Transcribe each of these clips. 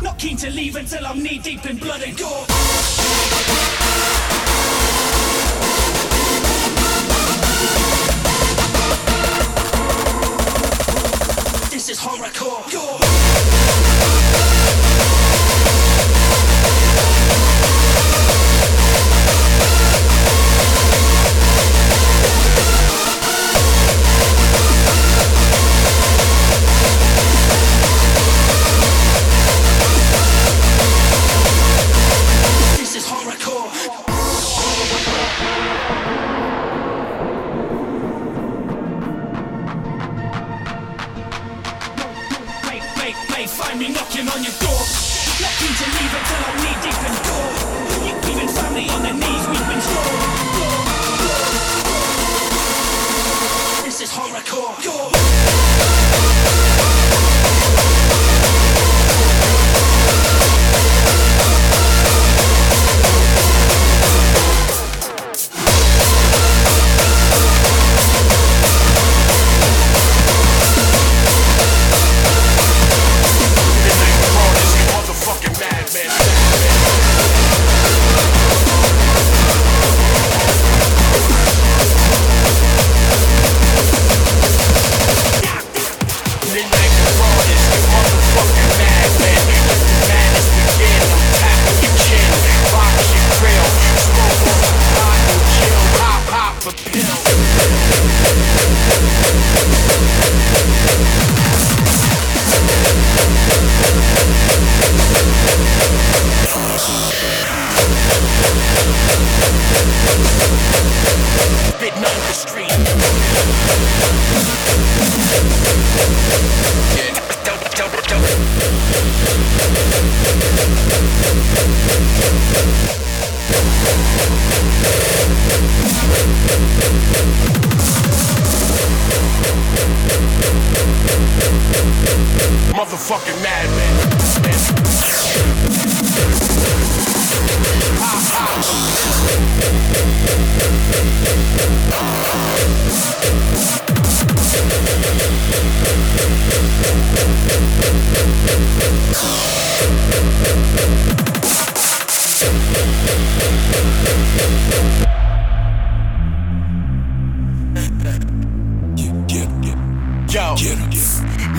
Not keen to leave until I'm knee deep in blood and gore. This is horrorcore. Gore. knocking on your door. Looking to leave until I'm knee deep in gore. You're leaving family on their knees, weeping sore. This is horrorcore. Motherfucking madman. Yo,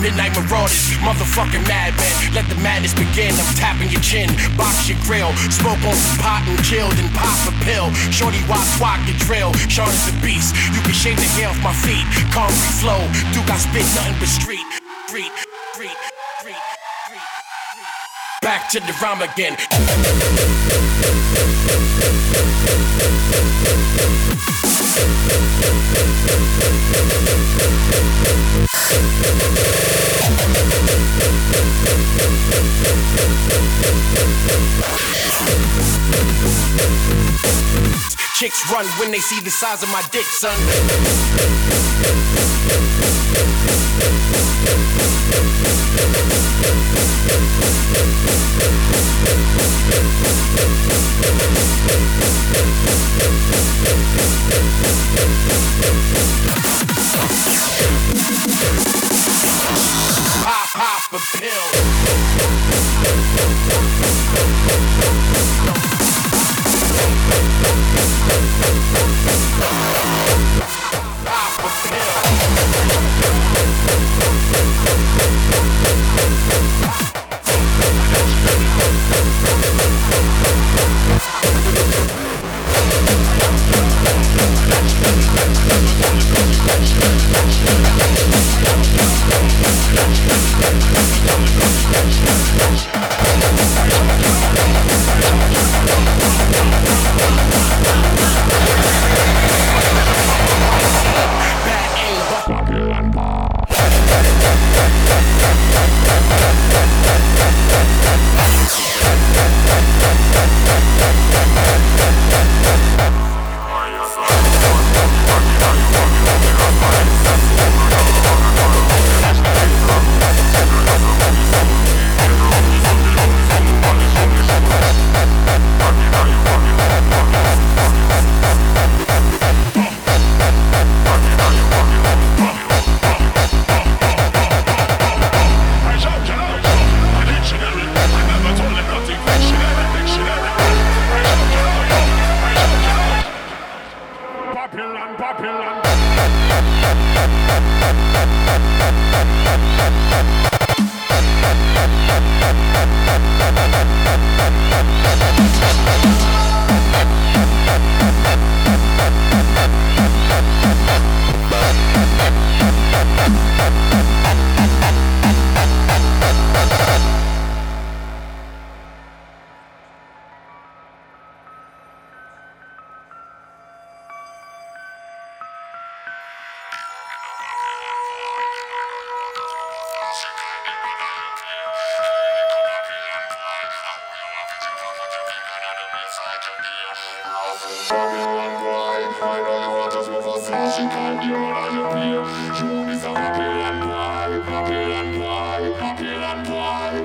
Midnight Marauders, motherfucking madman. Let the madness begin. I'm tapping your chin, box your grill. Smoke on some pot and chill, then pop a pill. Shorty walk, walk drill. Is the beast. You can shave the hair off my feet. Concrete flow. Duke, I spit nothing but street. Back to the rhyme again. Chicks run when they see the size of my dick, son.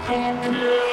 Dance in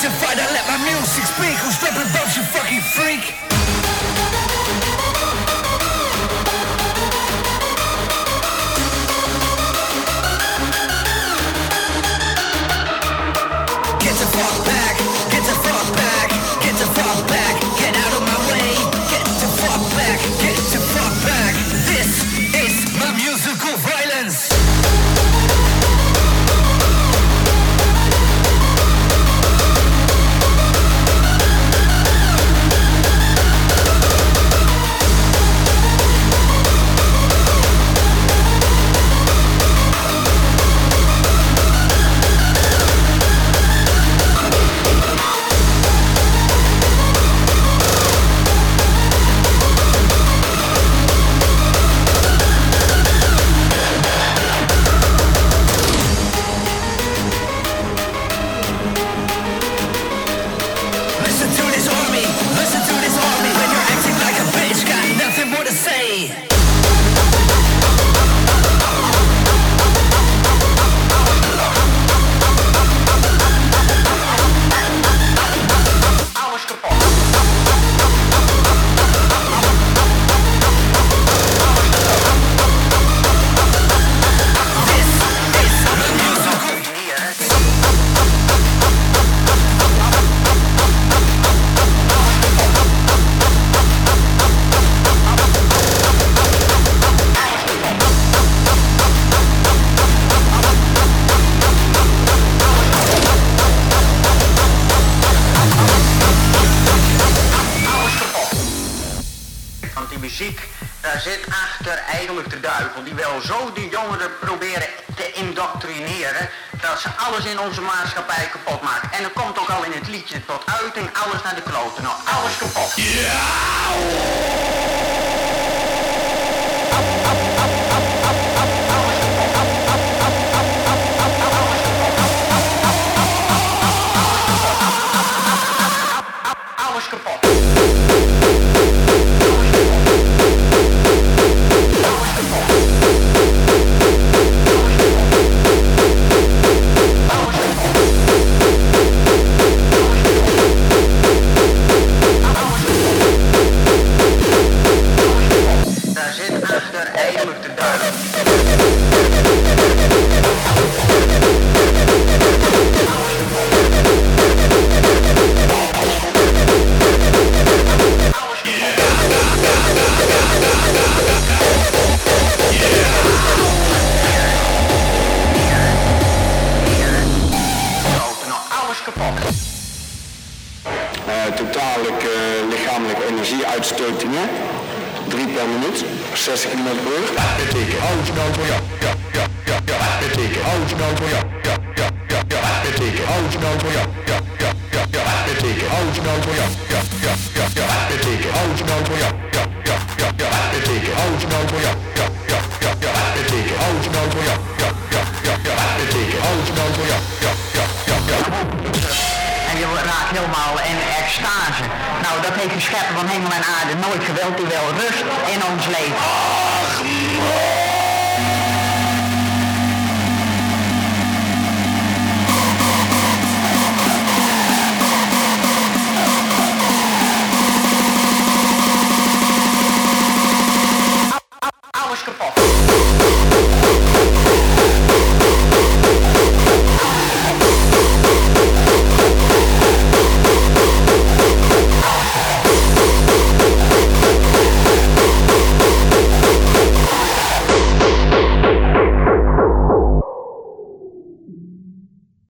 To fight, let my music speak. Who's stepping above you fucking freak? Alles in onze maatschappij kapot maken. En dat komt ook al in het liedje tot uiting. Alles naar de kloten. Nou, alles kapot. Alles En je raakt helemaal in extase. Nou, dat heeft de schepper van hemel en aarde nooit gewild. Die wil rust in ons leven.